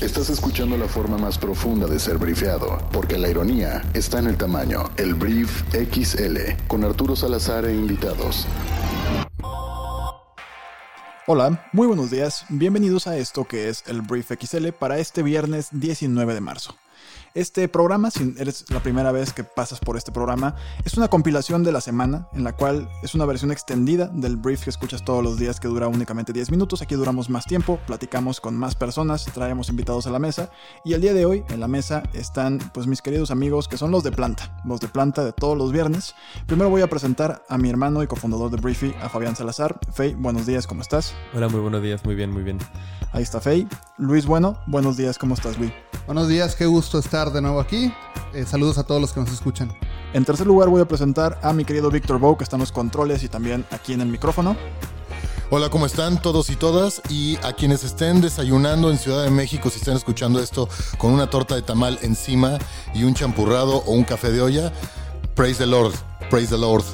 Estás escuchando la forma más profunda de ser brifeado, porque la ironía está en el tamaño. El Brief XL, con Arturo Salazar e invitados. Hola, muy buenos días. Bienvenidos a esto que es el Brief XL para este viernes 19 de marzo. Este programa, si eres la primera vez que pasas por este programa, es una compilación de la semana en la cual es una versión extendida del brief que escuchas todos los días que dura únicamente 10 minutos. Aquí duramos más tiempo, platicamos con más personas, traemos invitados a la mesa y el día de hoy en la mesa están pues mis queridos amigos que son los de planta, los de planta de todos los viernes. Primero voy a presentar a mi hermano y cofundador de Briefy, a Fabián Salazar. Fey, buenos días, ¿cómo estás? Hola, muy buenos días, muy bien, muy bien. Ahí está Fey. Luis Bueno, buenos días, ¿cómo estás Luis? Buenos días, qué gusto estar de nuevo aquí. Eh, saludos a todos los que nos escuchan. En tercer lugar voy a presentar a mi querido Víctor Bow, que está en los controles y también aquí en el micrófono. Hola, ¿cómo están todos y todas? Y a quienes estén desayunando en Ciudad de México, si están escuchando esto con una torta de tamal encima y un champurrado o un café de olla, praise the Lord, praise the Lord.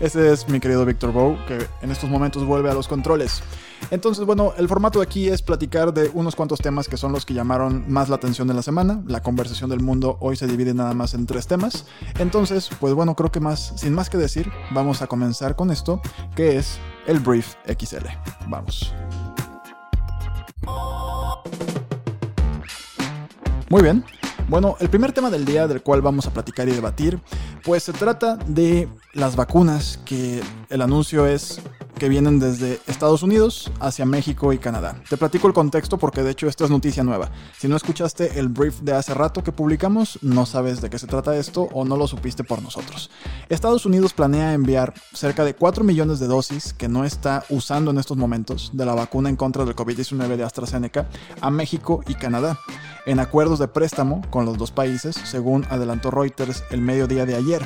Ese es mi querido Víctor Bow, que en estos momentos vuelve a los controles. Entonces, bueno, el formato de aquí es platicar de unos cuantos temas que son los que llamaron más la atención de la semana. La conversación del mundo hoy se divide nada más en tres temas. Entonces, pues bueno, creo que más, sin más que decir, vamos a comenzar con esto, que es el Brief XL. Vamos. Muy bien. Bueno, el primer tema del día del cual vamos a platicar y debatir, pues se trata de las vacunas, que el anuncio es que vienen desde Estados Unidos hacia México y Canadá. Te platico el contexto porque de hecho esto es noticia nueva. Si no escuchaste el brief de hace rato que publicamos, no sabes de qué se trata esto o no lo supiste por nosotros. Estados Unidos planea enviar cerca de 4 millones de dosis que no está usando en estos momentos de la vacuna en contra del COVID-19 de AstraZeneca a México y Canadá en acuerdos de préstamo con los dos países, según adelantó Reuters el mediodía de ayer.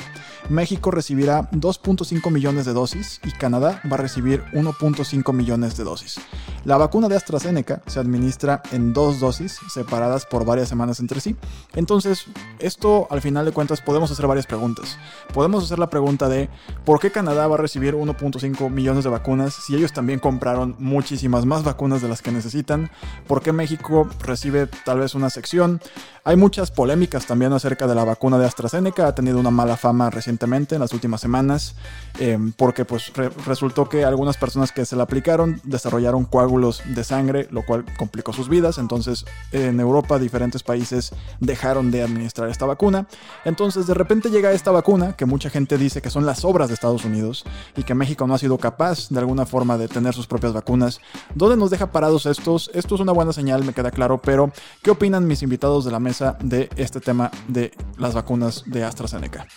México recibirá 2.5 millones de dosis y Canadá va a recibir 1.5 millones de dosis. La vacuna de AstraZeneca se administra en dos dosis separadas por varias semanas entre sí. Entonces, esto al final de cuentas podemos hacer varias preguntas. Podemos hacer la pregunta de ¿por qué Canadá va a recibir 1.5 millones de vacunas si ellos también compraron muchísimas más vacunas de las que necesitan? ¿Por qué México recibe tal vez una sección? Hay muchas polémicas también acerca de la vacuna de AstraZeneca, ha tenido una mala fama recientemente en las últimas semanas, eh, porque pues re resultó que algunas personas que se la aplicaron desarrollaron coágulos de sangre, lo cual complicó sus vidas, entonces en Europa diferentes países dejaron de administrar esta vacuna, entonces de repente llega esta vacuna que mucha gente dice que son las obras de Estados Unidos y que México no ha sido capaz de alguna forma de tener sus propias vacunas. ¿Dónde nos deja parados estos? Esto es una buena señal, me queda claro, pero ¿qué opinan mis invitados de la mesa? de este tema de las vacunas de AstraZeneca.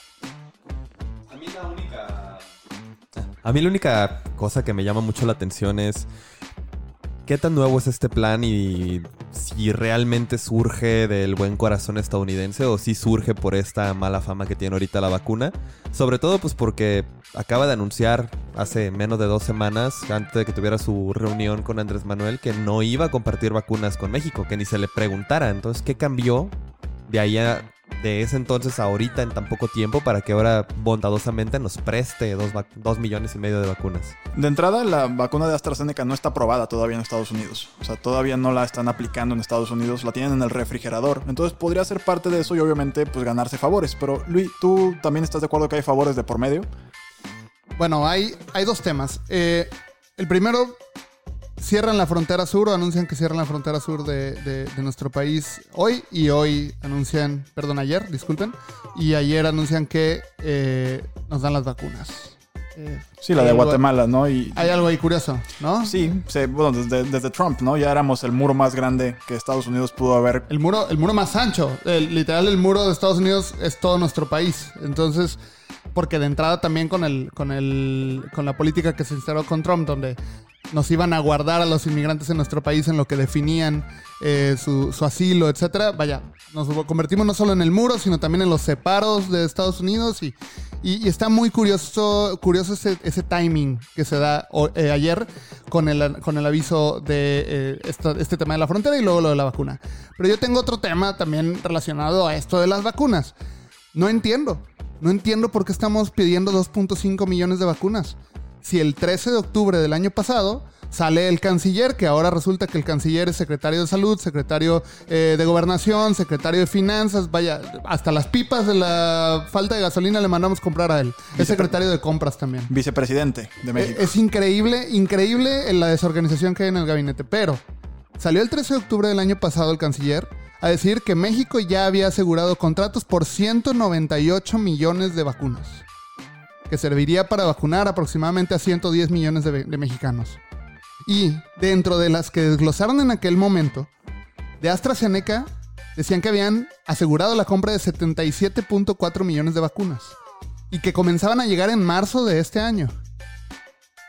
A mí la única cosa que me llama mucho la atención es qué tan nuevo es este plan y si realmente surge del buen corazón estadounidense o si surge por esta mala fama que tiene ahorita la vacuna. Sobre todo pues porque acaba de anunciar hace menos de dos semanas, antes de que tuviera su reunión con Andrés Manuel, que no iba a compartir vacunas con México, que ni se le preguntara. Entonces, ¿qué cambió de ahí a, de ese entonces a ahorita en tan poco tiempo para que ahora bondadosamente nos preste dos, dos, millones y medio de vacunas. De entrada, la vacuna de AstraZeneca no está aprobada todavía en Estados Unidos. O sea, todavía no la están aplicando en Estados Unidos, la tienen en el refrigerador. Entonces podría ser parte de eso y obviamente pues ganarse favores. Pero Luis, ¿tú también estás de acuerdo que hay favores de por medio? Bueno, hay, hay dos temas. Eh, el primero, cierran la frontera sur o anuncian que cierran la frontera sur de, de, de, nuestro país hoy y hoy anuncian, perdón, ayer, disculpen, y ayer anuncian que eh, nos dan las vacunas. Eh, sí, la de Guatemala, ¿no? Y, hay algo ahí curioso, ¿no? Sí, sí bueno, desde, desde, Trump, ¿no? Ya éramos el muro más grande que Estados Unidos pudo haber. El muro, el muro más ancho. El, literal, el muro de Estados Unidos es todo nuestro país. Entonces, porque de entrada también con el, con el, con la política que se instaló con Trump, donde nos iban a guardar a los inmigrantes en nuestro país en lo que definían eh, su, asilo, etcétera. Vaya, nos convertimos no solo en el muro, sino también en los separos de Estados Unidos y, está muy curioso, curioso ese, timing que se da eh, ayer con el, con el aviso de eh, este tema de la frontera y luego lo de la vacuna. Pero yo tengo otro tema también relacionado a esto de las vacunas. No entiendo. No entiendo por qué estamos pidiendo 2.5 millones de vacunas si el 13 de octubre del año pasado sale el canciller, que ahora resulta que el canciller es secretario de salud, secretario eh, de gobernación, secretario de finanzas, vaya, hasta las pipas de la falta de gasolina le mandamos comprar a él. Es secretario de compras también. Vicepresidente de Eh, México. Es increíble, increíble en la desorganización que hay en el gabinete. Pero salió el 13 de octubre del año pasado el canciller a decir que México ya había asegurado contratos por 198 millones de vacunas. Que serviría para vacunar aproximadamente a 110 millones de, de mexicanos. Y dentro de las que desglosaron en aquel momento, de AstraZeneca decían que habían asegurado la compra de 77.4 millones de vacunas. Y que comenzaban a llegar en marzo de este año.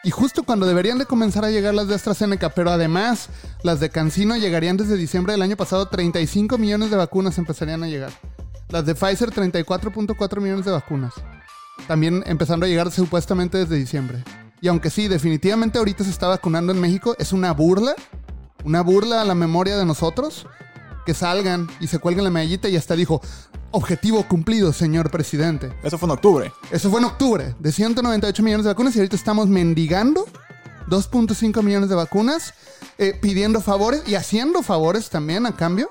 Y justo cuando deberían de comenzar a llegar las de AstraZeneca, pero además las de Cancino llegarían desde diciembre del año pasado, 35 millones de vacunas empezarían a llegar. Las de Pfizer, 34.4 millones de vacunas. También empezando a llegar supuestamente desde diciembre. Y aunque sí, definitivamente ahorita se está vacunando en México, es una burla, una burla a la memoria de nosotros, que salgan y se cuelguen la medallita y hasta dijo, objetivo cumplido, señor presidente. Eso fue en octubre. Eso fue en octubre, de 198 millones de vacunas y ahorita estamos mendigando 2.5 millones de vacunas, eh, pidiendo favores y haciendo favores también a cambio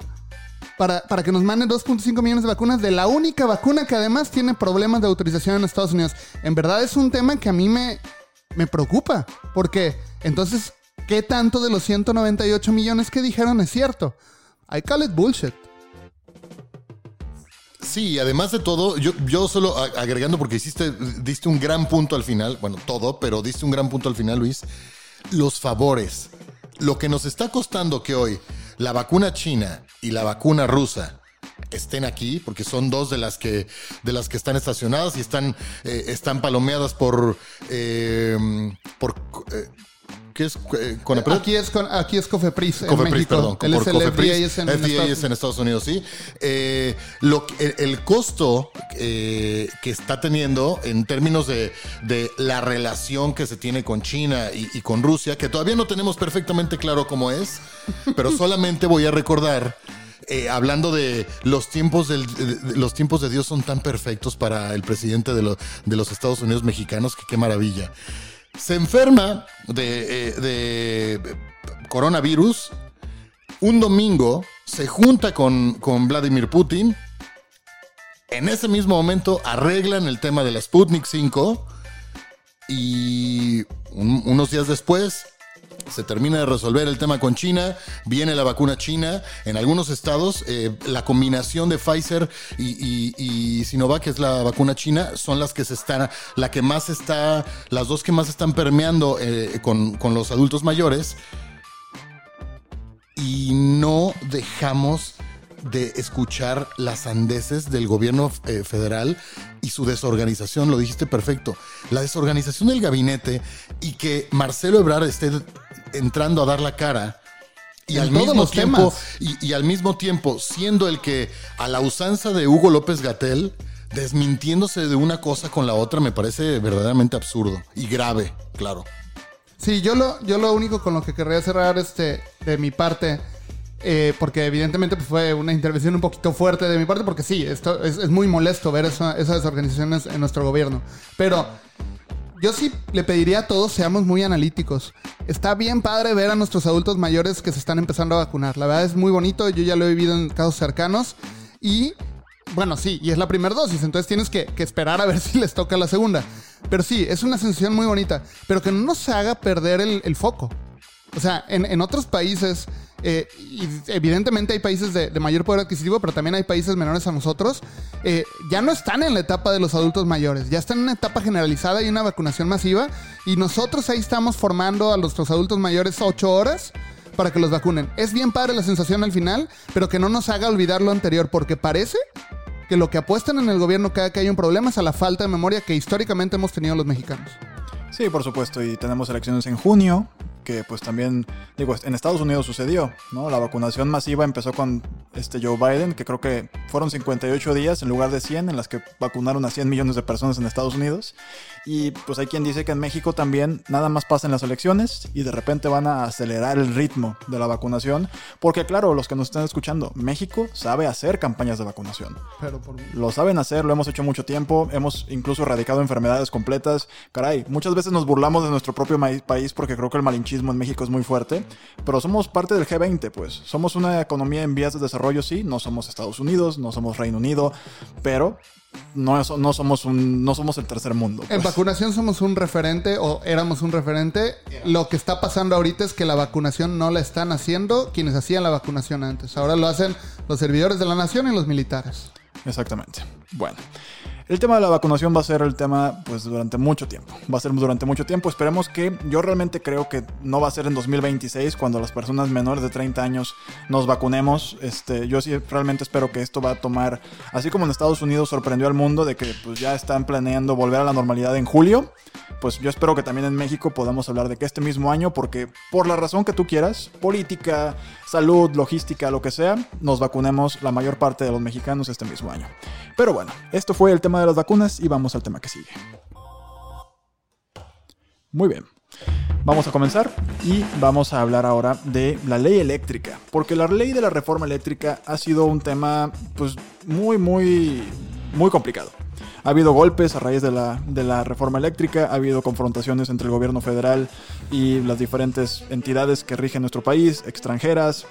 para, para que nos manden 2.5 millones de vacunas de la única vacuna que además tiene problemas de autorización en Estados Unidos. En verdad es un tema que a mí me, me preocupa, porque entonces, ¿qué tanto de los 198 millones que dijeron es cierto? I call it bullshit. Sí, además de todo, yo, yo solo agregando porque hiciste, diste un gran punto al final, bueno, todo, pero diste un gran punto al final, Luis. Los favores. Lo que nos está costando que hoy la vacuna china y la vacuna rusa estén aquí, porque son dos de las que, de las que están estacionadas y están, eh, están palomeadas por, eh, por eh, ¿qué es? Eh, Conapred. Aquí es, con, aquí es Cofepris. en Cofepris, México. perdón. Él es el. FDA es en, FDA Estados es en Estados Unidos, sí. Eh, lo, el, el costo eh, que está teniendo en términos de, de la relación que se tiene con China y, y con Rusia, que todavía no tenemos perfectamente claro cómo es, pero solamente voy a recordar. eh, hablando de los tiempos del, de- de- los tiempos de Dios son tan perfectos para el presidente de, lo- de los Estados Unidos mexicanos que qué maravilla. Se enferma de, eh, de coronavirus un domingo se junta con, con Vladimir Putin. En ese mismo momento arreglan el tema de la Sputnik 5. Y un- unos días después se termina de resolver el tema con China. Viene la vacuna china. En algunos estados, eh, la combinación de Pfizer y, Sinovac, que es la vacuna china, son las que se están, la que más está, las dos que más están permeando eh, con, con los adultos mayores y no dejamos de escuchar las sandeces del gobierno eh, federal y su desorganización, lo dijiste perfecto, la desorganización del gabinete y que Marcelo Ebrard esté entrando a dar la cara y En al mismo tiempo y, y al mismo tiempo siendo el que a la usanza de Hugo López Gatel desmintiéndose de una cosa con la otra me parece verdaderamente absurdo y grave, claro. Sí, yo lo, yo lo único con lo que querría cerrar este, de mi parte, eh, porque evidentemente pues, fue una intervención un poquito fuerte de mi parte, porque sí, esto es, es muy molesto ver esa- esas desorganizaciones en nuestro gobierno. Pero yo sí le pediría a todos seamos muy analíticos. Está bien padre ver a nuestros adultos mayores que se están empezando a vacunar. La verdad es muy bonito, yo ya lo he vivido en casos cercanos y bueno, sí, y es la primera dosis, entonces tienes que, esperar a ver si les toca la segunda. Pero sí, es una sensación muy bonita, pero que no nos haga perder el foco. O sea, en, en otros países, eh, y evidentemente hay países de, mayor poder adquisitivo, pero también hay países menores a nosotros, eh, ya no están en la etapa de los adultos mayores, ya están en una etapa generalizada y una vacunación masiva, y nosotros ahí estamos formando a nuestros adultos mayores ocho horas para que los vacunen. Es bien padre la sensación al final, pero que no nos haga olvidar lo anterior, porque parece que lo que apuestan en el gobierno cada que hay un problema es a la falta de memoria que históricamente hemos tenido los mexicanos. Sí, por supuesto, y tenemos elecciones en junio, que pues también, digo, en Estados Unidos sucedió, ¿no? La vacunación masiva empezó con este Joe Biden, que creo que fueron 58 días en lugar de 100, en las que vacunaron a 100 millones de personas en Estados Unidos. Y pues hay quien dice que en México también nada más pasan las elecciones y de repente van a acelerar el ritmo de la vacunación, porque claro, los que nos están escuchando, México sabe hacer campañas de vacunación. Pero por... Lo saben hacer, lo hemos hecho mucho tiempo, hemos incluso erradicado enfermedades completas. Caray, muchas veces nos burlamos de nuestro propio país porque creo que el malinchismo en México es muy fuerte, pero somos parte del G20, pues. Somos una economía en vías de desarrollo, sí, no somos Estados Unidos, no somos Reino Unido, pero no, es- no, somos, un, no somos el tercer mundo. En pues. vacunación somos un referente o éramos un referente. Lo que está pasando ahorita es que la vacunación no la están haciendo quienes hacían la vacunación antes. Ahora lo hacen los servidores de la nación y los militares. Exactamente. Bueno, el tema de la vacunación va a ser el tema pues durante mucho tiempo. Va a ser durante mucho tiempo. Esperemos que yo realmente creo que no va a ser en 2026 cuando las personas menores de 30 años nos vacunemos. Este, yo sí realmente espero que esto va a tomar, así como en Estados Unidos sorprendió al mundo de que pues ya están planeando volver a la normalidad en julio. Pues yo espero que también en México podamos hablar de que este mismo año, porque por la razón que tú quieras, política, salud, logística, lo que sea, nos vacunemos la mayor parte de los mexicanos este mismo año. Pero bueno, esto fue el tema de las vacunas y vamos al tema que sigue. Muy bien. Vamos a comenzar y vamos a hablar ahora de la ley eléctrica, porque la ley de la reforma eléctrica ha sido un tema pues muy muy muy complicado. Ha habido golpes a raíz de la, de la reforma eléctrica, ha habido confrontaciones entre el gobierno federal y las diferentes entidades que rigen nuestro país, extranjeras,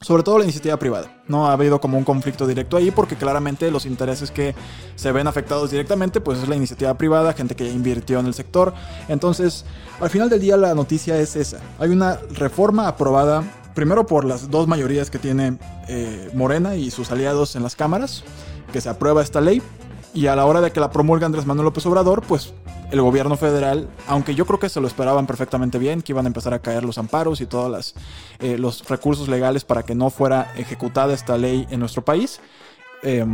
sobre todo la iniciativa privada. No ha habido como un conflicto directo ahí porque claramente los intereses que se ven afectados directamente pues es la iniciativa privada, gente que invirtió en el sector. Entonces, al final del día la noticia es esa. Hay una reforma aprobada primero por las dos mayorías que tiene eh, Morena y sus aliados en las cámaras, que se aprueba esta ley. Y a la hora de que la promulga Andrés Manuel López Obrador, pues el gobierno federal, aunque yo creo que se lo esperaban perfectamente bien, que iban a empezar a caer los amparos y todos eh, los recursos legales para que no fuera ejecutada esta ley en nuestro país, eh,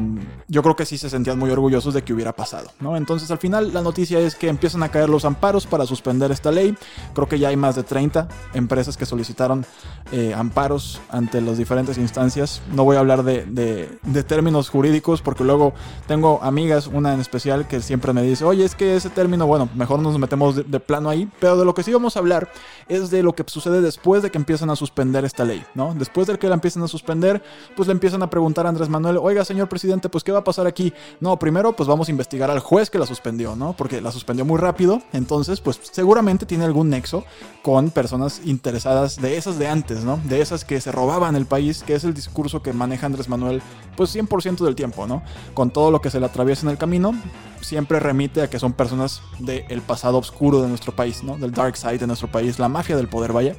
yo creo que sí se sentían muy orgullosos de que hubiera pasado, ¿no? Entonces al final la noticia es que empiezan a caer los amparos para suspender esta ley. Creo que ya hay más de 30 empresas que solicitaron eh, amparos ante las diferentes instancias. No voy a hablar de, de- términos jurídicos porque luego tengo amigas, una en especial, que siempre me dice, oye, es que ese término, bueno, mejor nos metemos de, de plano ahí. Pero de lo que sí vamos a hablar es de lo que sucede después de que empiezan a suspender esta ley, ¿no? Después de que la empiezan a suspender, pues le empiezan a preguntar a Andrés Manuel, oiga, señor presidente, pues ¿qué va a pasar aquí? No, primero pues vamos a investigar al juez que la suspendió, ¿no? Porque la suspendió muy rápido, entonces pues seguramente tiene algún nexo con personas interesadas de esas de antes, ¿no? De esas que se robaban el país, que es el discurso que maneja Andrés Manuel pues 100% del tiempo, ¿no? Con todo lo que se le atraviesa en el camino, siempre remite a que son personas del pasado oscuro de nuestro país, ¿no? Del dark side de nuestro país, la mafia del poder, vaya.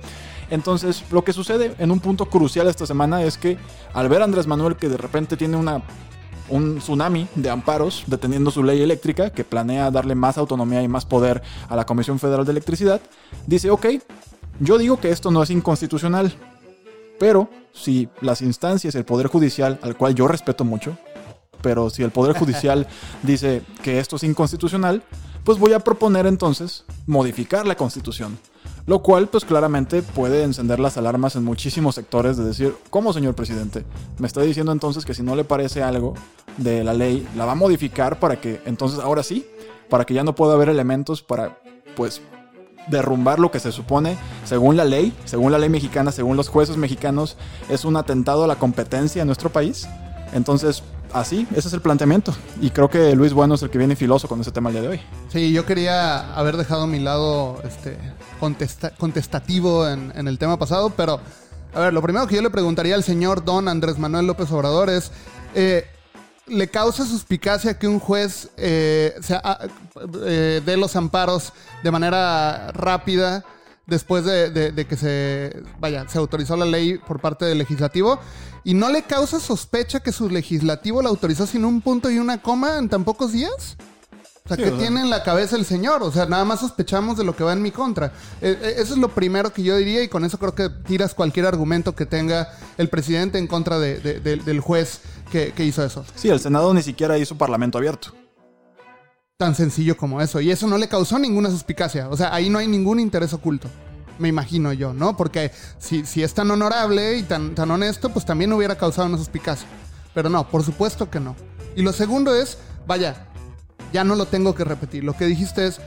Entonces, lo que sucede en un punto crucial esta semana es que al ver a Andrés Manuel que de repente tiene una un tsunami de amparos deteniendo su ley eléctrica que planea darle más autonomía y más poder a la Comisión Federal de Electricidad, dice, ok, yo digo que esto no es inconstitucional, pero si las instancias, el Poder Judicial, al cual yo respeto mucho, pero si el Poder Judicial dice que esto es inconstitucional, pues voy a proponer entonces modificar la Constitución. Lo cual, pues claramente puede encender las alarmas en muchísimos sectores de decir, ¿cómo, señor presidente? Me está diciendo entonces que si no le parece algo de la ley, la va a modificar para que entonces ahora sí, para que ya no pueda haber elementos para, pues, derrumbar lo que se supone, según la ley, según la ley mexicana, según los jueces mexicanos, es un atentado a la competencia en nuestro país. Entonces, así, ese es el planteamiento. Y creo que Luis Bueno es el que viene filoso con ese tema el día de hoy. Sí, yo quería haber dejado mi lado este, contesta- contestativo en, el tema pasado, pero a ver, lo primero que yo le preguntaría al señor Don Andrés Manuel López Obrador es, eh, ¿le causa suspicacia que un juez eh, se ha- eh, dé los amparos de manera rápida? después de, de- de que se vaya se autorizó la ley por parte del legislativo y no le causa sospecha que su legislativo la autorizó sin un punto y una coma en tan pocos días o sea, Sí, ¿qué o sea- tiene en la cabeza el señor? O sea, nada más sospechamos de lo que va en mi contra. Eh, eh, eso es lo primero que yo diría y con eso creo que tiras cualquier argumento que tenga el presidente en contra de- de- de- del juez que, que hizo eso. Sí, el Senado ni siquiera hizo parlamento abierto. Tan sencillo como eso. Y eso no le causó ninguna suspicacia. O sea, ahí no hay ningún interés oculto. Me imagino yo, ¿no? Porque si, si es tan honorable y tan, tan honesto, pues también hubiera causado una suspicacia. Pero no, por supuesto que no. Y lo segundo es, vaya, ya no lo tengo que repetir. Lo que dijiste es,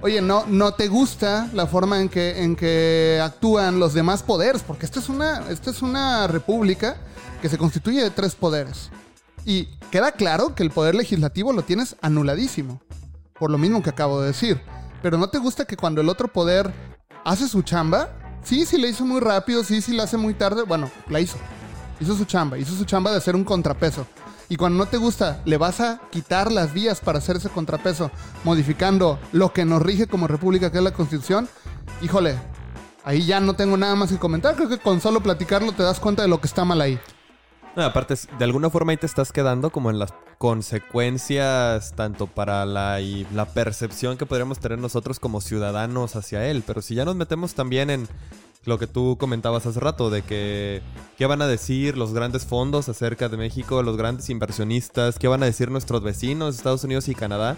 oye, no, no te gusta la forma en que, en que actúan los demás poderes, porque esta es una, esta es una república que se constituye de tres poderes. Y queda claro que el poder legislativo lo tienes anuladísimo, por lo mismo que acabo de decir. Pero no te gusta que cuando el otro poder hace su chamba, Sí, sí, le hizo muy rápido, sí, sí, la hace muy tarde. Bueno, la hizo. Hizo su chamba, hizo su chamba de hacer un contrapeso. Y cuando no te gusta, le vas a quitar las vías para hacer ese contrapeso, modificando lo que nos rige como república, que es la constitución. Híjole, ahí ya no tengo nada más que comentar. Creo que con solo platicarlo te das cuenta de lo que está mal ahí. Aparte, de alguna forma ahí te estás quedando como en las consecuencias tanto para la, y la percepción que podríamos tener nosotros como ciudadanos hacia él. Pero si ya nos metemos también en lo que tú comentabas hace rato, de que qué van a decir los grandes fondos acerca de México, los grandes inversionistas, qué van a decir nuestros vecinos, Estados Unidos y Canadá,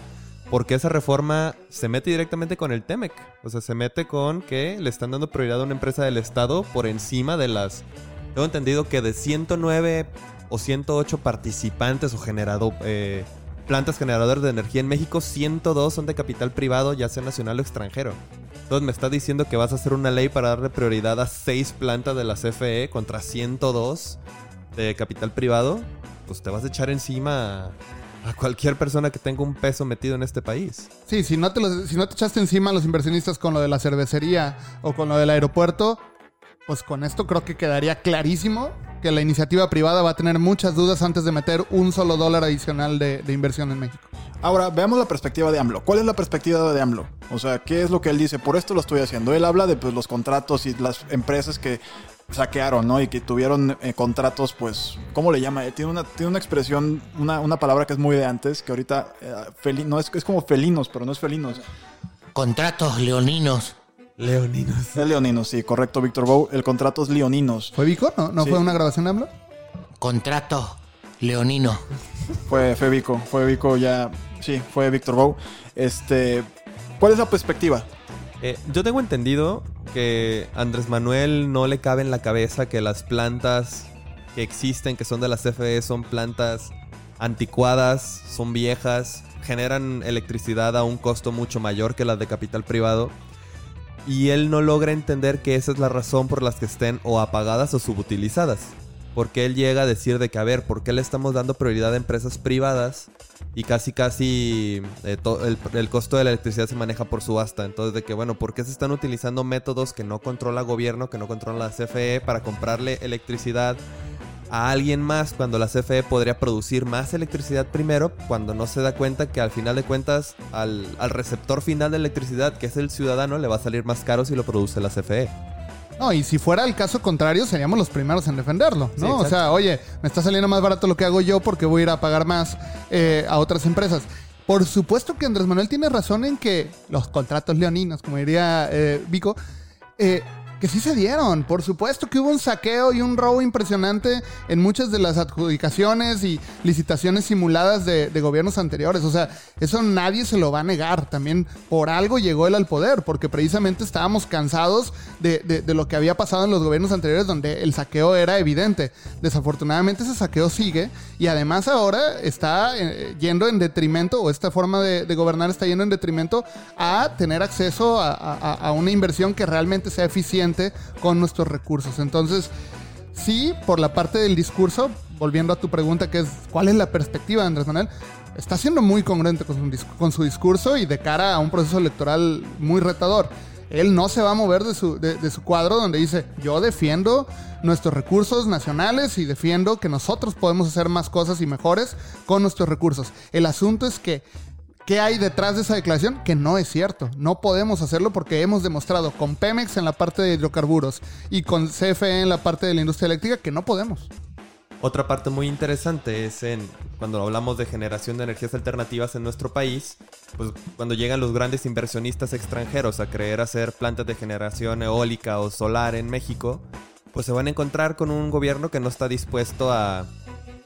porque esa reforma se mete directamente con el TEMEC. O sea, se mete con que le están dando prioridad a una empresa del Estado por encima de las tengo entendido que de 109 o 108 participantes o generado, eh, plantas generadoras de energía en México, 102 son de capital privado, ya sea nacional o extranjero. Entonces me está diciendo que vas a hacer una ley para darle prioridad a 6 plantas de la CFE contra 102 de capital privado. Pues te vas a echar encima a cualquier persona que tenga un peso metido en este país. Sí, si no te, si no te echaste encima a los inversionistas con lo de la cervecería o con lo del aeropuerto, pues con esto creo que quedaría clarísimo que la iniciativa privada va a tener muchas dudas antes de meter un solo dólar adicional de, de inversión en México. Ahora, veamos la perspectiva de AMLO. ¿Cuál es la perspectiva de AMLO? O sea, ¿qué es lo que él dice? Por esto lo estoy haciendo. Él habla de pues, los contratos y las empresas que saquearon, ¿no? Y que tuvieron eh, contratos, pues, ¿cómo le llama? Eh, Tiene una, tiene una expresión, una, una palabra que es muy de antes, que ahorita eh, feli- no es, es como felinos, pero no es felinos. Contratos leoninos. Leoninos. Es leoninos, sí, correcto, Víctor Bow. El contrato es leoninos. ¿Fue Vico? ¿No, ¿No Sí. fue una grabación de AMLO? Contratos leoninos. Fue, fue Vico, fue Vico ya, sí, fue Víctor Bow. Este, ¿cuál es la perspectiva? Eh, yo tengo entendido que Andrés Manuel no le cabe en la cabeza que las plantas que existen, que son de la CFE, son plantas anticuadas, son viejas, generan electricidad a un costo mucho mayor que las de capital privado. Y él no logra entender que esa es la razón por las que estén o apagadas o subutilizadas. Porque él llega a decir de que, a ¿por qué le estamos dando prioridad a empresas privadas? Y casi, casi eh, el, el costo de la electricidad se maneja por subasta. Entonces, de que, bueno, ¿por qué se están utilizando métodos que no controla gobierno, que no controla la CFE para comprarle electricidad a alguien más cuando la CFE podría producir más electricidad primero, cuando no se da cuenta que al final de cuentas al, al receptor final de electricidad, que es el ciudadano, le va a salir más caro si lo produce la. CFE. No, y si fuera el caso contrario, seríamos los primeros en defenderlo, Sí, ¿no? o sea, oye, me está saliendo más barato lo que hago yo porque voy a ir a pagar más eh, a otras empresas. Por supuesto que Andrés Manuel tiene razón en que los contratos leoninos, como diría eh, Vico, eh, que sí se dieron. Por supuesto que hubo un saqueo y un robo impresionante en muchas de las adjudicaciones y licitaciones simuladas de, de gobiernos anteriores. O sea, eso nadie se lo va a negar. También por algo llegó él al poder, porque precisamente estábamos cansados de, de- lo que había pasado en los gobiernos anteriores donde el saqueo era evidente. Desafortunadamente ese saqueo sigue y además ahora está eh, yendo en detrimento, o esta forma de, gobernar está yendo en detrimento a tener acceso a- a una inversión que realmente sea eficiente con nuestros recursos. Entonces, sí, por la parte del discurso, volviendo a tu pregunta que es, ¿cuál es la perspectiva de Andrés Manuel? Está siendo muy congruente con su, discurso y de cara a un proceso electoral muy retador. Él no se va a mover de su cuadro donde dice, yo defiendo nuestros recursos nacionales y defiendo que nosotros podemos hacer más cosas y mejores con nuestros recursos. El asunto es que ¿Qué hay detrás de esa declaración? Que no es cierto. No podemos hacerlo porque hemos demostrado con Pemex en la parte de hidrocarburos y con CFE en la parte de la industria eléctrica que no podemos. Otra parte muy interesante es en cuando hablamos de generación de energías alternativas en nuestro país, pues cuando llegan los grandes inversionistas extranjeros a creer hacer plantas de generación eólica o solar en México, pues se van a encontrar con un gobierno que no está dispuesto a,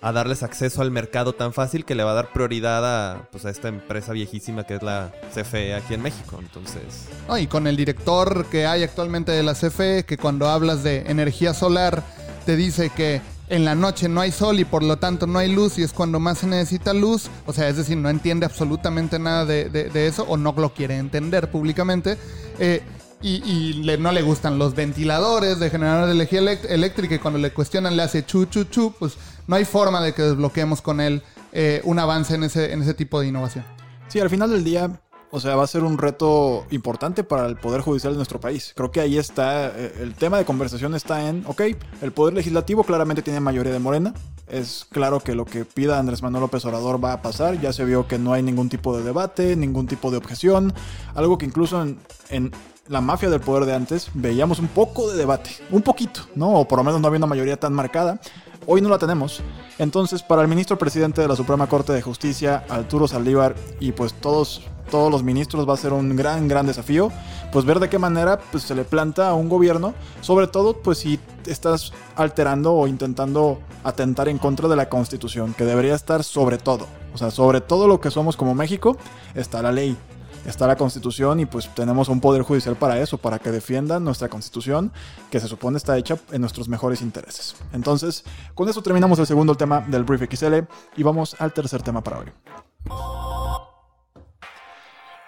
a darles acceso al mercado tan fácil que le va a dar prioridad a, pues, a esta empresa viejísima que es la CFE aquí en México. Entonces, y con el director que hay actualmente de la CFE, que cuando hablas de energía solar, te dice que en la noche no hay sol y por lo tanto no hay luz y es cuando más se necesita luz. O sea, es decir, no entiende absolutamente nada de, de- de eso o no lo quiere entender públicamente. Eh, y y le- no le gustan los ventiladores de generador de energía eléctrica y cuando le cuestionan le hace chu chu chu, pues no hay forma de que desbloqueemos con él eh, un avance en ese, en ese tipo de innovación. Sí, al final del día, o sea, va a ser un reto importante para el Poder Judicial de nuestro país. Creo que ahí está, eh, el tema de conversación está en, ok, el Poder Legislativo claramente tiene mayoría de Morena. Es claro que lo que pida Andrés Manuel López Obrador va a pasar. Ya se vio que no hay ningún tipo de debate, ningún tipo de objeción. Algo que incluso en, en la mafia del poder de antes veíamos un poco de debate. Un poquito, ¿no? O por lo menos no había una mayoría tan marcada. Hoy no la tenemos. Entonces, para el ministro presidente de la Suprema Corte de Justicia, Arturo Saldívar, y pues todos, todos los ministros va a ser un gran, gran desafío, pues ver de qué manera pues, se le planta a un gobierno, sobre todo pues si estás alterando o intentando atentar en contra de la Constitución, que debería estar sobre todo. O sea, sobre todo lo que somos como México, está la ley está la constitución y pues tenemos un poder judicial para eso, para que defiendan nuestra constitución que se supone está hecha en nuestros mejores intereses. Entonces, con eso terminamos el segundo tema del Brief XL y vamos al tercer tema para hoy.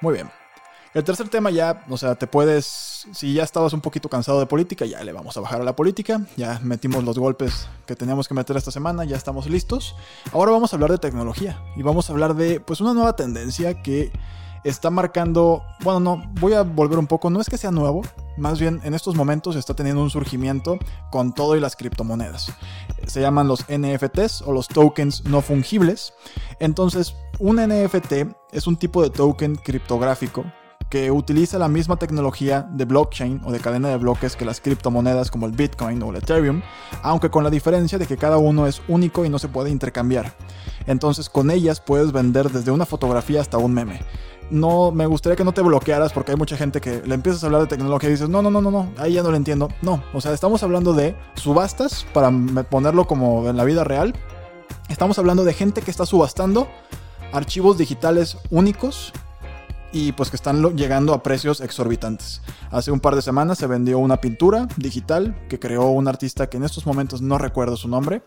Muy bien. El tercer tema ya, o sea, te puedes, si ya estabas un poquito cansado de política, ya le vamos a bajar a la política, ya metimos los golpes que teníamos que meter esta semana, ya estamos listos. Ahora vamos a hablar de tecnología y vamos a hablar de pues una nueva tendencia que está marcando, bueno, no, voy a volver un poco, no es que sea nuevo, más bien en estos momentos está teniendo un surgimiento con todo y las criptomonedas. Se llaman los NFTs o los tokens no fungibles. Entonces, un NFT es un tipo de token criptográfico que utiliza la misma tecnología de blockchain o de cadena de bloques que las criptomonedas como el Bitcoin o el Ethereum, aunque con la diferencia de que cada uno es único y no se puede intercambiar. Entonces con ellas puedes vender desde una fotografía hasta un meme no me gustaría que no te bloquearas porque hay mucha gente que le empiezas a hablar de tecnología y dices, no, no, no, no, no, ahí ya no lo entiendo. No, o sea, estamos hablando de subastas para ponerlo como en la vida real. Estamos hablando de gente que está subastando archivos digitales únicos y pues que están llegando a precios exorbitantes. Hace un par de semanas se vendió una pintura digital que creó un artista que en estos momentos no recuerdo su nombre,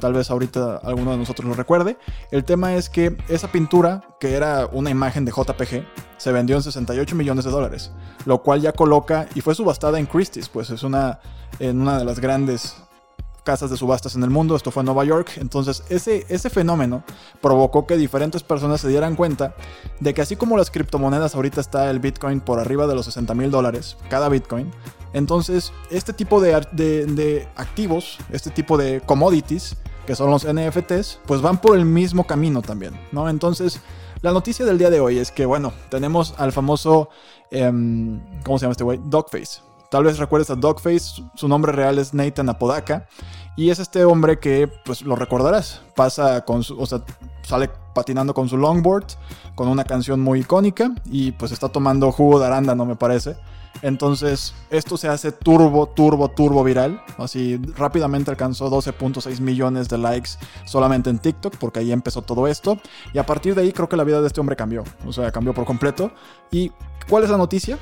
tal vez ahorita alguno de nosotros lo recuerde. El tema es que esa pintura, que era una imagen de JPG, se vendió en 68 millones de dólares, lo cual ya coloca y fue subastada en Christie's, pues es una en una de las grandes casas de subastas en el mundo, esto fue en Nueva York, entonces ese, ese fenómeno provocó que diferentes personas se dieran cuenta de que así como las criptomonedas ahorita está el Bitcoin por arriba de los 60 mil dólares, cada Bitcoin, entonces este tipo de, de, activos, este tipo de commodities, que son los NFTs, pues van por el mismo camino también, ¿no? Entonces, la noticia del día de hoy es que, bueno, tenemos al famoso, em, ¿cómo se llama este güey? Dogface. Tal vez recuerdes a Dogface, su nombre real es Nathan Apodaca. Y es este hombre que, pues lo recordarás, pasa con su, o sea, sale patinando con su longboard, con una canción muy icónica y pues está tomando jugo de arándano, me parece. Entonces, esto se hace turbo, turbo, turbo viral. Así rápidamente alcanzó 12.6 millones de likes solamente en TikTok, porque ahí empezó todo esto. Y a partir de ahí creo que la vida de este hombre cambió. O sea, cambió por completo. ¿Y cuál es la noticia?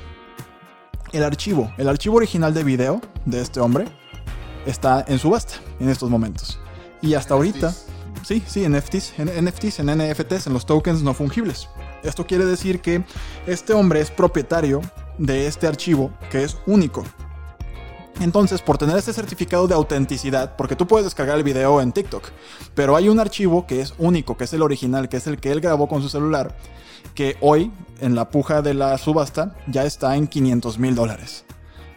El archivo, el archivo original de video de este hombre está en subasta en estos momentos. Y hasta ahorita, sí, sí, en NFTs, en NFTs, en NFTs, en los tokens no fungibles. Esto quiere decir que este hombre es propietario de este archivo que es único. Entonces, por tener este certificado de autenticidad, porque tú puedes descargar el video en TikTok, pero hay un archivo que es único, que es el original, que es el que él grabó con su celular, que hoy, en la puja de la subasta, ya está en 500 mil dólares.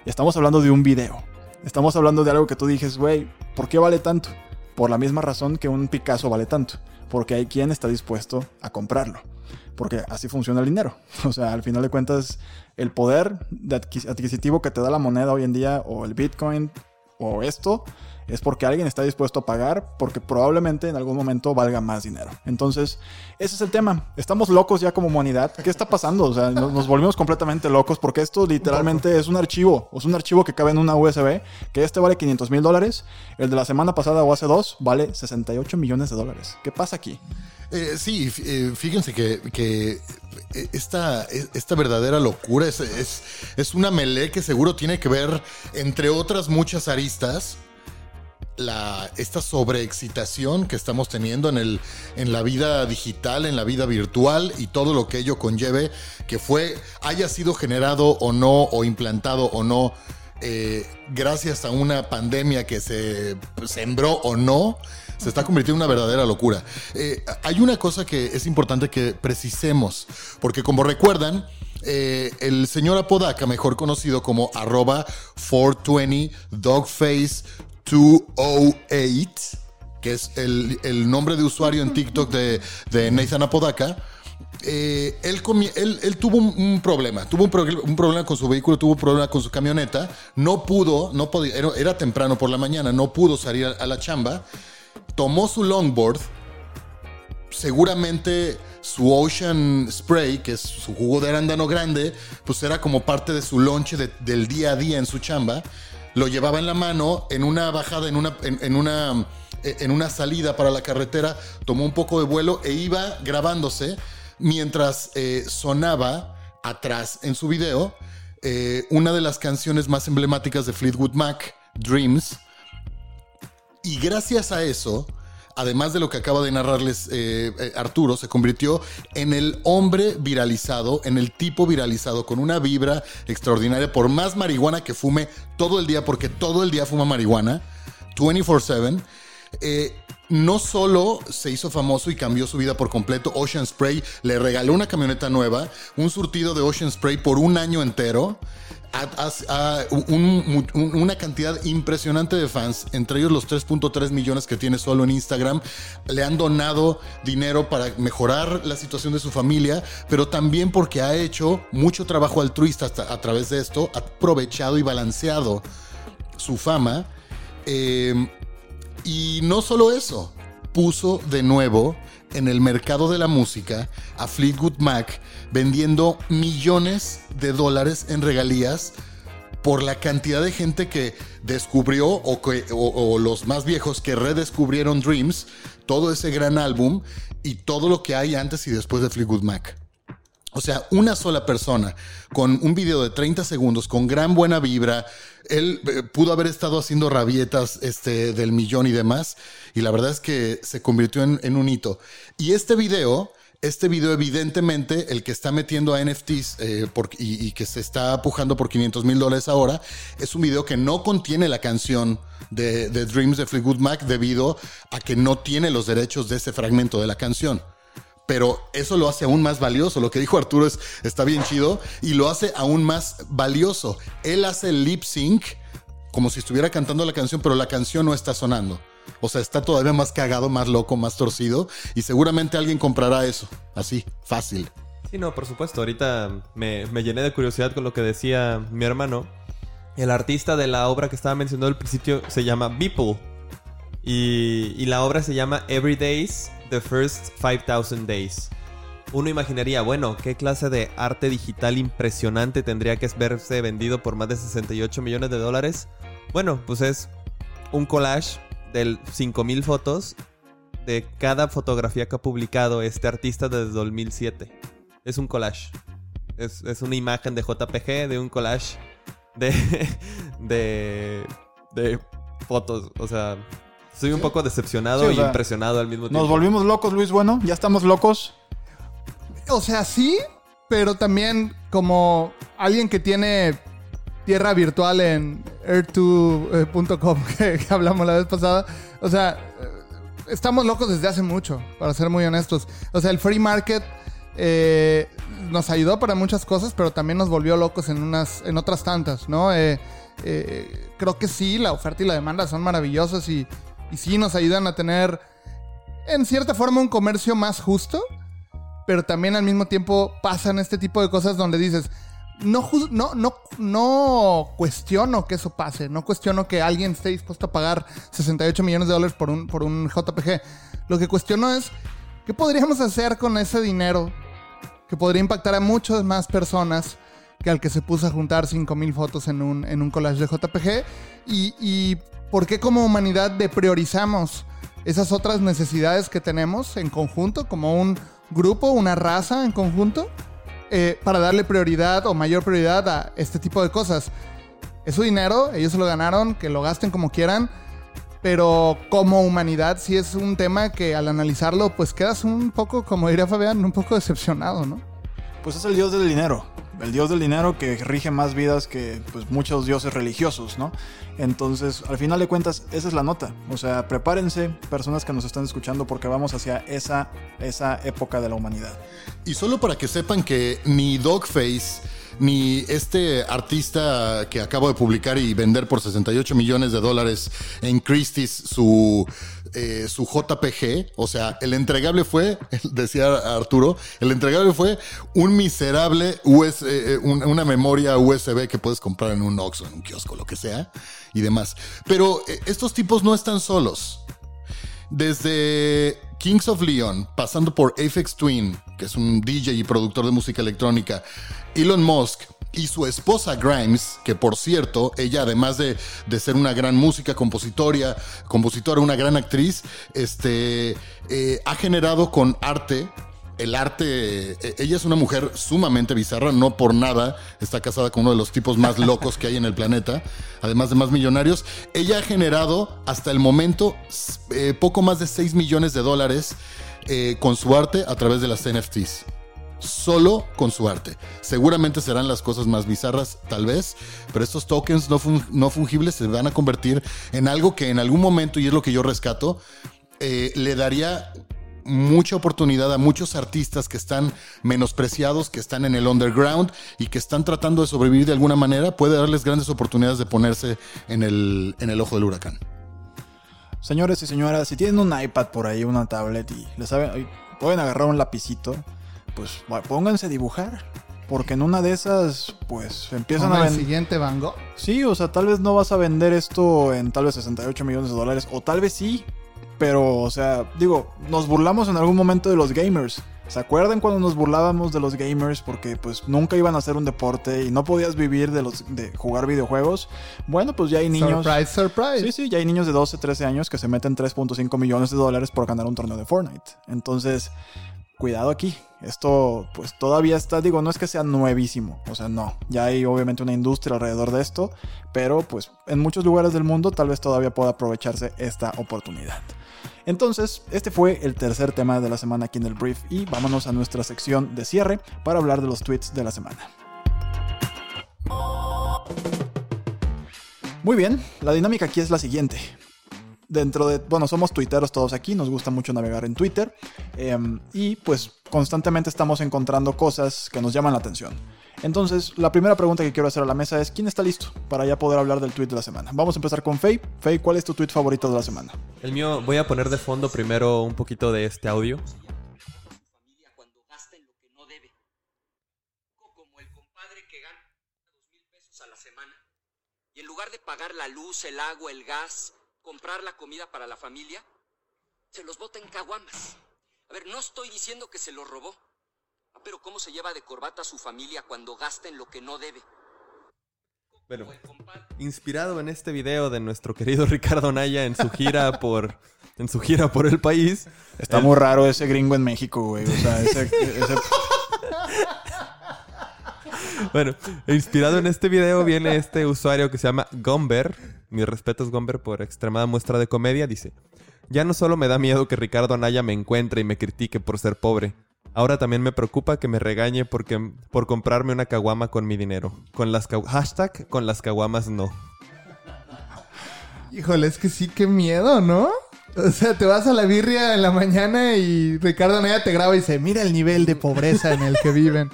Estamos hablando de un video. Estamos hablando de algo que tú dijes, güey, ¿por qué vale tanto? Por la misma razón que un Picasso vale tanto. Porque hay quien está dispuesto a comprarlo. Porque así funciona el dinero. O sea, al final de cuentas, el poder adquisitivo que te da la moneda hoy en día, o el Bitcoin, o esto, es porque alguien está dispuesto a pagar porque probablemente en algún momento valga más dinero. Entonces, ese es el tema. Estamos locos ya como humanidad. ¿Qué está pasando? O sea, nos, volvimos completamente locos porque esto literalmente es un archivo. Es un archivo que cabe en una USB, que este vale 500 mil dólares. El de la semana pasada o hace dos vale 68 millones de dólares. ¿Qué pasa aquí? Eh, sí, eh, fíjense que, eh, esta, esta, verdadera locura es, es, es una melee que seguro tiene que ver, entre otras muchas aristas, la, esta sobreexcitación que estamos teniendo en, el, en la vida digital, en la vida virtual y todo lo que ello conlleve, que fue, haya sido generado o no, o implantado o no, eh, gracias a una pandemia que se sembró o no, Se está convirtiendo en una verdadera locura. Eh, hay una cosa que es importante que precisemos, porque como recuerdan, eh, el señor Apodaca, mejor conocido como arroba 420 Dogface 208, que es el, el nombre de usuario en TikTok de, de Nathan Apodaca, eh, él, él- él tuvo un, problema, tuvo un, un problema con su vehículo, tuvo un problema con su camioneta, no pudo, no podía, era, temprano por la mañana, no pudo salir a, la chamba, tomó su longboard, seguramente su Ocean Spray, que es su jugo de arándano grande, pues era como parte de su lonche de- del día a día en su chamba. Lo llevaba en la mano en una bajada, en una, en, en una, en una salida para la carretera, tomó un poco de vuelo e iba grabándose mientras eh, sonaba atrás en su video eh, una de las canciones más emblemáticas de Fleetwood Mac, Dreams. Y gracias a eso, además de lo que acaba de narrarles eh, eh, Arturo, se convirtió en el hombre viralizado, en el tipo viralizado, con una vibra extraordinaria, por más marihuana que fume todo el día, porque todo el día fuma marihuana, 24/7. Eh, no solo se hizo famoso y cambió su vida por completo, Ocean Spray le regaló una camioneta nueva, un surtido de Ocean Spray por un año entero, una cantidad impresionante de fans, entre ellos los 3.3 millones que tiene solo en Instagram, le han donado dinero para mejorar la situación de su familia, pero también porque ha hecho mucho trabajo altruista a través de esto, ha aprovechado y balanceado su fama. Eh, y no solo eso, puso de nuevo en el mercado de la música a Fleetwood Mac vendiendo millones de dólares en regalías por la cantidad de gente que descubrió o, que- o- los más viejos que redescubrieron Dreams, todo ese gran álbum y todo lo que hay antes y después de Fleetwood Mac. O sea, una sola persona con un video de 30 segundos, con gran buena vibra. Él eh, pudo haber estado haciendo rabietas este, del millón y demás. Y la verdad es que se convirtió en, un hito. Y este video, este video evidentemente, el que está metiendo a NFTs eh, y que se está pujando por 500 mil dólares ahora, es un video que no contiene la canción de, de Dreams de Fleetwood Mac debido a que no tiene los derechos de ese fragmento de la canción pero eso lo hace aún más valioso. Lo que dijo Arturo es, está bien chido y lo hace aún más valioso. Él hace el lip sync como si estuviera cantando la canción, pero la canción no está sonando. O sea, está todavía más cagado, más loco, más torcido y seguramente alguien comprará eso. Así, fácil. Sí, no, por supuesto. Ahorita me, me llené de curiosidad con lo que decía mi hermano. El artista de la obra que estaba mencionando al principio se llama Beeple. Y, y la obra se llama Every Days, The First 5000 Days. Uno imaginaría, bueno, ¿qué clase de arte digital impresionante tendría que verse vendido por más de 68 millones de dólares? Bueno, pues es un collage de 5000 fotos de cada fotografía que ha publicado este artista desde 2007. Es un collage. Es, es una imagen de JPG, de un collage de, de, de fotos. O sea, soy un poco decepcionado o y sea, impresionado al mismo tiempo. Nos volvimos locos, Luis. Bueno, ya estamos locos. O sea, sí, pero también como alguien que tiene tierra virtual en air2.com que, que hablamos la vez pasada. O sea, eh, estamos locos desde hace mucho, para ser muy honestos. O sea, el free market eh, nos ayudó para muchas cosas, pero también nos volvió locos en, unas, en otras tantas, ¿no? Eh, eh, creo que sí, la oferta y la demanda son maravillosas y, y sí nos ayudan a tener, en cierta forma, un comercio más justo pero también al mismo tiempo pasan este tipo de cosas donde dices, no, no, no, no cuestiono que eso pase, no cuestiono que alguien esté dispuesto a pagar 68 millones de dólares por un, por un JPG. Lo que cuestiono es, ¿qué podríamos hacer con ese dinero que podría impactar a muchas más personas que al que se puso a juntar 5000 fotos en un, en un collage de JPG? Y por qué como humanidad depriorizamos esas otras necesidades que tenemos en conjunto, como un grupo, una raza en conjunto, eh, para darle prioridad o mayor prioridad a este tipo de cosas. Es su dinero, ellos se lo ganaron, que lo gasten como quieran, pero como humanidad sí es un tema que al analizarlo pues quedas un poco, como diría Fabián, un poco decepcionado, ¿no? Pues es el dios del dinero. el dios del dinero que rige más vidas que pues, muchos dioses religiosos, ¿no? Entonces, al final de cuentas, esa es la nota. O sea, prepárense, personas que nos están escuchando, porque vamos hacia esa, esa época de la humanidad. Y solo para que sepan que ni Dogface ni este artista que acabo de publicar y vender por 68 millones de dólares en Christie's su, eh, su JPG, o sea, el entregable fue, decía Arturo, el entregable fue un miserable US, eh, un- una memoria USB que puedes comprar en un Oxxo, en un kiosco, lo que sea, y demás. Pero eh, estos tipos no están solos. Desde Kings of Leon, pasando por Aphex Twin, que es un DJ y productor de música electrónica, Elon Musk y su esposa Grimes, que por cierto, ella además de, de ser una gran música, compositora, compositora, una gran actriz, este, eh, ha generado con arte el arte, eh, ella es una mujer sumamente bizarra, no por nada está casada con uno de los tipos más locos que hay en el planeta, además de más millonarios. Ella ha generado hasta el momento eh, poco más de 6 millones de dólares eh, con su arte a través de las NFTs. Solo con su arte. Seguramente serán las cosas más bizarras, tal vez, pero estos tokens no, no fungibles se van a convertir en algo que en algún momento, y es lo que yo rescato, eh, le daría mucha oportunidad a muchos artistas que están menospreciados, que están en el underground y que están tratando de sobrevivir de alguna manera, puede darles grandes oportunidades de ponerse en el, en el ojo del huracán. Señores y señoras, si tienen un iPad por ahí, una tablet y le saben, pueden agarrar un lapicito, pues va- pónganse a dibujar. Porque en una de esas, pues empiezan a el vender. siguiente Van Gogh. Sí, o sea, tal vez no vas a vender esto en tal vez 68 millones de dólares, o tal vez sí, pero, o sea, digo, nos burlamos en algún momento de los gamers. ¿Se acuerdan cuando nos burlábamos de los gamers porque pues nunca iban a hacer un deporte y no podías vivir de los de jugar videojuegos? Bueno, pues ya hay niños. Surprise, surprise. Sí, sí, ya hay niños de 12, 13 años que se meten 3.5 millones de dólares por ganar un torneo de Fortnite. Entonces, cuidado aquí. Esto, pues todavía está, digo, no es que sea nuevísimo. O sea, no. Ya hay obviamente una industria alrededor de esto. Pero, pues, en muchos lugares del mundo tal vez todavía pueda aprovecharse esta oportunidad. Entonces, este fue el tercer tema de la semana aquí en el brief. Y vámonos a nuestra sección de cierre para hablar de los tweets de la semana. Muy bien, la dinámica aquí es la siguiente. Dentro de, bueno, somos tuiteros todos aquí, nos gusta mucho navegar en Twitter em, y pues constantemente estamos encontrando cosas que nos llaman la atención. Entonces, la primera pregunta que quiero hacer a la mesa es, ¿quién está listo para ya poder hablar del tweet de la semana? Vamos a empezar con Faye. Faye, ¿cuál es tu tweet favorito de la semana? El mío, voy a poner de fondo primero un poquito de este audio. familia cuando gasta en lo que no debe. Co- Como el compadre que gana dos mil pesos a la semana y en lugar de pagar la luz, el agua, el gas, comprar la comida para la familia, se los bota en caguamas. A ver, no estoy diciendo que se los robó, pero ¿cómo se lleva de corbata a su familia cuando gasta en lo que no debe? Bueno, inspirado en este video de nuestro querido Ricardo Naya en su gira por en su gira por el país. Está muy raro ese gringo en México, güey. O sea, ese, ese- Bueno, inspirado en este video viene este usuario que se llama Gomber. Mis respetos, Gomber, por extremada muestra de comedia. Dice: Ya no solo me da miedo que Ricardo Anaya me encuentre y me critique por ser pobre. Ahora también me preocupa que me regañe porque, por comprarme una caguama con mi dinero. Con las hashtag con las caguamas no. Híjole, es que sí, qué miedo, ¿no? O sea, te vas a la birria en la mañana y Ricardo Naya te graba y dice, mira el nivel de pobreza en el que viven.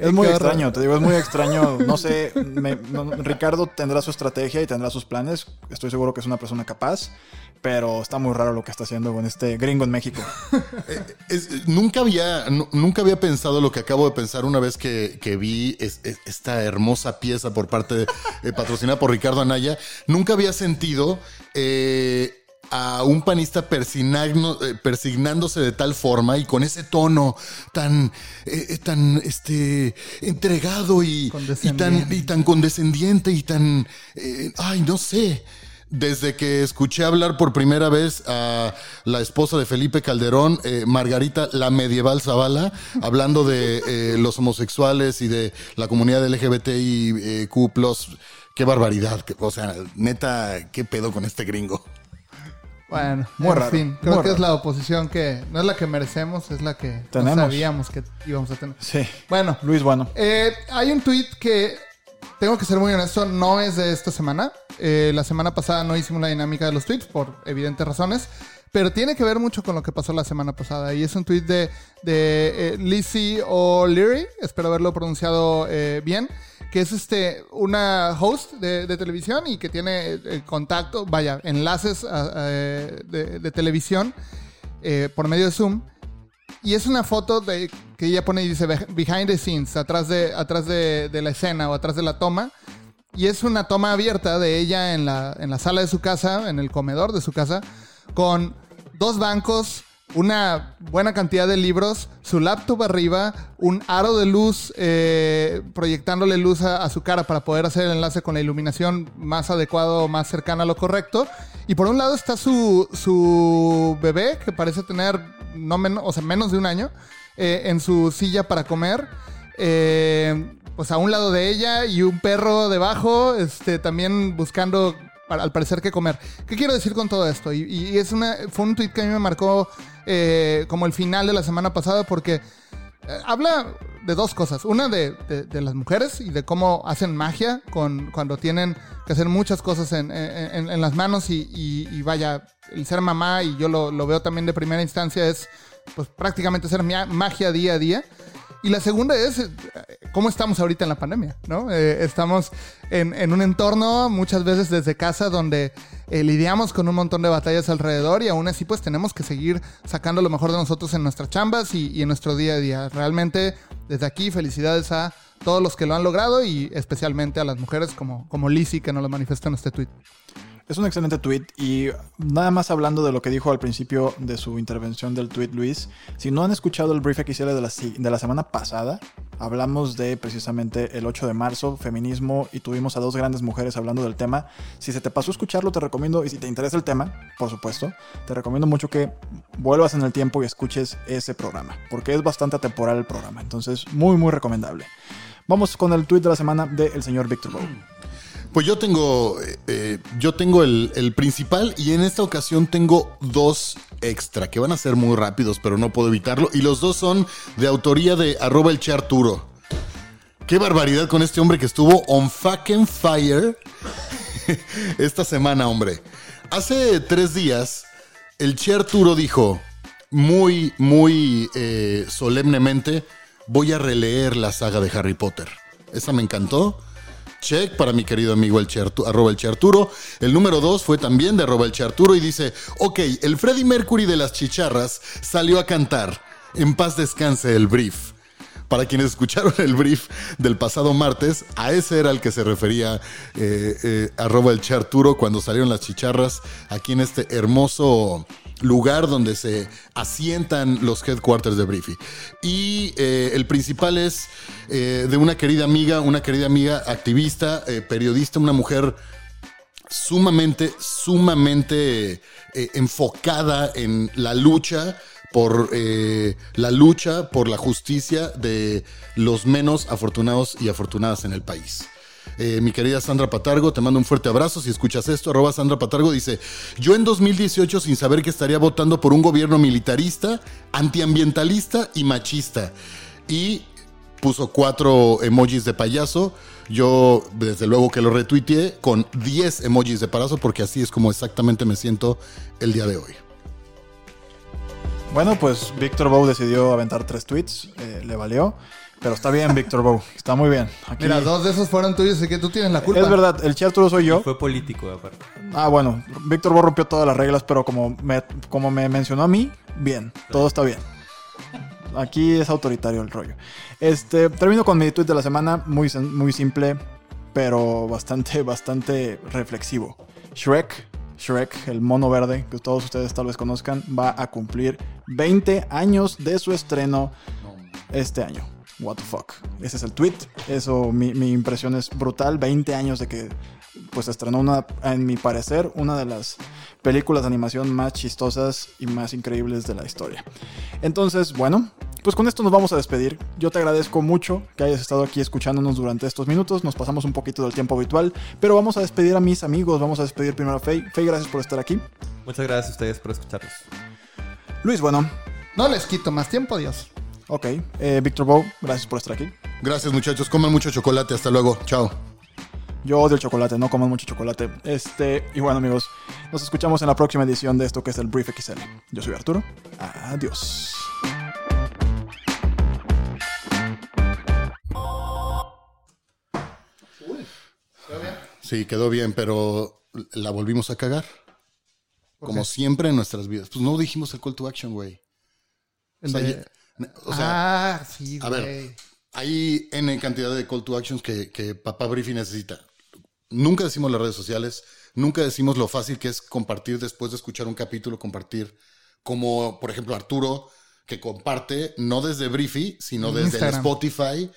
Es muy extraño, te digo, es muy extraño. No sé, me- no- Ricardo tendrá su estrategia y tendrá sus planes. Estoy seguro que es una persona capaz, pero está muy raro lo que está haciendo con este gringo en México. Es- nunca, había, nu- nunca había pensado lo que acabo de pensar una vez que, que vi es- es- esta hermosa pieza por parte de, eh, patrocinada por Ricardo Anaya. Nunca había sentido eh, a un panista eh, persignándose de tal forma y con ese tono tan, eh, eh, tan este, entregado y, y, tan, Condescendiente. y tan condescendiente y tan, eh, ay, no sé. Desde que escuché hablar por primera vez a la esposa de Felipe Calderón, eh, Margarita, la medieval Zavala, hablando de los homosexuales y de la comunidad LGBTIQ+, qué barbaridad. O sea, neta, qué pedo con este gringo. Bueno, Muy en raro, fin, creo muy que es la oposición que no es la que merecemos, es la que no sabíamos que íbamos a tener. Sí. Bueno, Luis, bueno. eh, hay un tweet que tengo que ser muy honesto, no es de esta semana. Eh, la semana pasada no hicimos la dinámica de los tweets por evidentes razones, pero tiene que ver mucho con lo que pasó la semana pasada. Y es un tweet de, de eh, Lizzie O'Leary, espero haberlo pronunciado eh, bien, que es este una host de, de televisión y que tiene eh, contacto, vaya, enlaces a- a, de, de televisión eh, por medio de Zoom. Y es una foto de, que ella pone y dice "Beh- behind the scenes, atrás, de, atrás de, de la escena o atrás de la toma. Y es una toma abierta de ella en la, en la sala de su casa, en el comedor de su casa, con dos bancos, una buena cantidad de libros, su laptop arriba, un aro de luz eh, proyectándole luz a, su cara para poder hacer el enlace con la iluminación más adecuado, más cercana a lo correcto. Y por un lado está su, su bebé, que parece tener no menos, o sea, menos de un año, eh, en su silla para comer. Eh, pues a un lado de ella y un perro debajo, este, también buscando al parecer qué comer. ¿Qué quiero decir con todo esto? Y, y es una, fue un tweet que a mí me marcó eh, como el final de la semana pasada porque eh, habla de dos cosas. Una de, de- las mujeres y de cómo hacen magia con, cuando tienen que hacer muchas cosas en, en- las manos y, y- vaya, el ser mamá, y yo lo, lo veo también de primera instancia, es pues prácticamente hacer magia día a día. Y la segunda es eh, cómo estamos ahorita en la pandemia, ¿no? Eh, estamos en, un entorno muchas veces desde casa donde eh, lidiamos con un montón de batallas alrededor y aún así pues tenemos que seguir sacando lo mejor de nosotros en nuestras chambas y, y en nuestro día a día. Realmente desde aquí felicidades a todos los que lo han logrado y especialmente a las mujeres como, como Lizzie que nos lo manifestó en este tweet. Es un excelente tweet y nada más hablando de lo que dijo al principio de su intervención del tweet Luis, si no han escuchado el brief XL de la, de la semana pasada, hablamos de precisamente el 8 de marzo, feminismo y tuvimos a dos grandes mujeres hablando del tema. Si se te pasó escucharlo, te recomiendo, y si te interesa el tema, por supuesto, te recomiendo mucho que vuelvas en el tiempo y escuches ese programa, porque es bastante atemporal el programa, entonces muy muy recomendable. Vamos con el tweet de la semana del señor Víctor Bow. Pues yo tengo, eh, eh, yo tengo el, principal y en esta ocasión tengo dos extra que van a ser muy rápidos, pero no puedo evitarlo. Y los dos son de autoría de arroba el Arturo. Qué barbaridad con este hombre que estuvo on fucking fire esta semana, hombre. Hace tres días, el Che Arturo dijo muy, muy eh, solemnemente, voy a releer la saga de Harry Potter. Esa me encantó. Check para mi querido amigo el Che Artu- arroba el Che Arturo. El número dos fue también de arroba el Che Arturo y dice, ok, el Freddie Mercury de las chicharras salió a cantar. En paz descanse el brief. Para quienes escucharon el brief del pasado martes, a ese era al que se refería eh, eh, arroba el Che Arturo cuando salieron las chicharras aquí en este hermoso lugar donde se asientan los headquarters de Briefy. Y eh, el principal es eh, de una querida amiga, una querida amiga activista, eh, periodista, una mujer sumamente, sumamente enfocada en la lucha por la lucha por la justicia de los menos afortunados y afortunadas en el país. Eh, mi querida Sandra Patargo, te mando un fuerte abrazo. Si escuchas esto, arroba Sandra Patargo dice: Yo en 2018, sin saber que estaría votando por un gobierno militarista, antiambientalista y machista. Y puso cuatro emojis de payaso. Yo, desde luego que lo retuiteé con 10 emojis de payaso, porque así es como exactamente me siento el día de hoy. Bueno, pues Víctor Bow decidió aventar tres tweets, eh, le valió. Pero está bien, Víctor Bow, está muy bien. Aquí- Mira, dos de esos fueron tuyos y que tú tienes la culpa. Es verdad, el Arturo soy yo. Fue político, aparte. Ah, bueno, Víctor Bow rompió todas las reglas, pero como me, como me mencionó a mí, bien, todo está bien. Aquí es autoritario el rollo. Este, termino con mi tweet de la semana, muy, muy simple, pero bastante, bastante reflexivo. Shrek, Shrek, el mono verde, que todos ustedes tal vez conozcan, va a cumplir 20 años de su estreno este año. What the fuck. Ese es el tweet. Eso, mi, mi impresión es brutal. 20 años de que pues estrenó una, en mi parecer, una de las películas de animación más chistosas y más increíbles de la historia. Entonces, bueno, Pues con esto nos vamos a despedir. Yo te agradezco mucho que hayas estado aquí escuchándonos durante estos minutos. Nos pasamos un poquito del tiempo habitual, pero vamos a despedir a mis amigos. Vamos a despedir primero a Faye. Faye, gracias por estar aquí. Muchas gracias a ustedes por escucharnos. Luis, bueno, No les quito más tiempo, Dios. Ok. Eh, Víctor Bow, gracias por estar aquí. Gracias, muchachos. Coman mucho chocolate. Hasta luego. Chao. Yo odio el chocolate, no coman mucho chocolate. Este, y bueno, amigos, nos escuchamos en la próxima edición de esto que es el Brief XL. Yo soy Arturo. Adiós. Sí, quedó bien, pero la volvimos a cagar. Como siempre en nuestras vidas. Pues no dijimos el call to action, güey. O sea, de- o sea, ah, sí, a güey. ver, hay N cantidad de call to actions que, que Papá Briefy necesita. Nunca decimos las redes sociales, nunca decimos lo fácil que es compartir después de escuchar un capítulo, compartir. Como, por ejemplo, Arturo, que comparte no desde Briefy, sino desde el. Spotify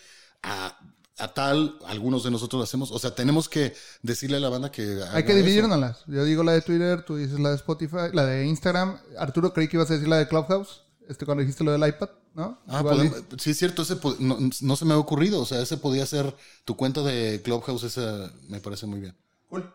a, a tal. Algunos de nosotros lo hacemos. O sea, tenemos que decirle a la banda que. Hay que dividirnoslas. Yo digo la de Twitter, tú dices la de Spotify, la de Instagram. Arturo creí que ibas a decir la de Clubhouse, este cuando dijiste lo del iPad, ¿no? Ah, podemos- sí, es cierto, ese no, no se me ha ocurrido. O sea, ese podía ser tu cuenta de Clubhouse, esa me parece muy bien.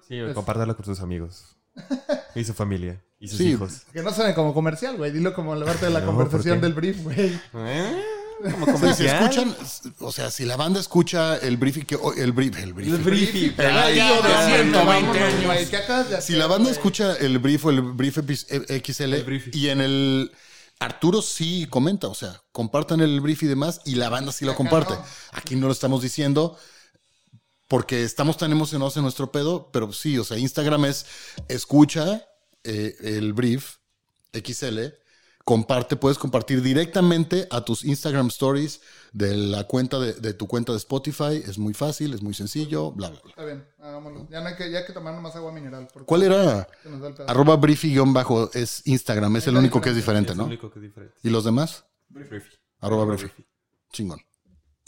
Sí, compártalo con sus amigos. Y su familia. Y sus Sí. hijos. Que no suene como comercial, güey. Dilo como la parte de la No, conversación del brief, güey. ¿Eh? Como sea, si comercial. escuchan, o sea, si la banda escucha el briefing que el brief, el brief. El briefing. Ay, ya, Vámonos, 120 años. güey, ¿qué acabas de Si la banda escucha el brief o el brief XL El y en el Arturo sí comenta, o sea, compartan el brief y demás y la banda sí lo comparte. Aquí no lo estamos diciendo porque estamos tan emocionados en nuestro pedo, pero sí, o sea, Instagram es escucha eh, el brief XL, comparte, puedes compartir directamente a tus Instagram stories de la cuenta de, de tu cuenta de Spotify, es muy fácil, es muy sencillo, bla, bla, bla. Está bien, hagámoslo. Ya, no hay que, ya hay que tomar más agua mineral. ¿Cuál era? el. Arroba briefy-bajo es Instagram, es el único que es Es diferente, el ¿no? único que es diferente. ¿Y los demás? Arroba briefy. Chingón.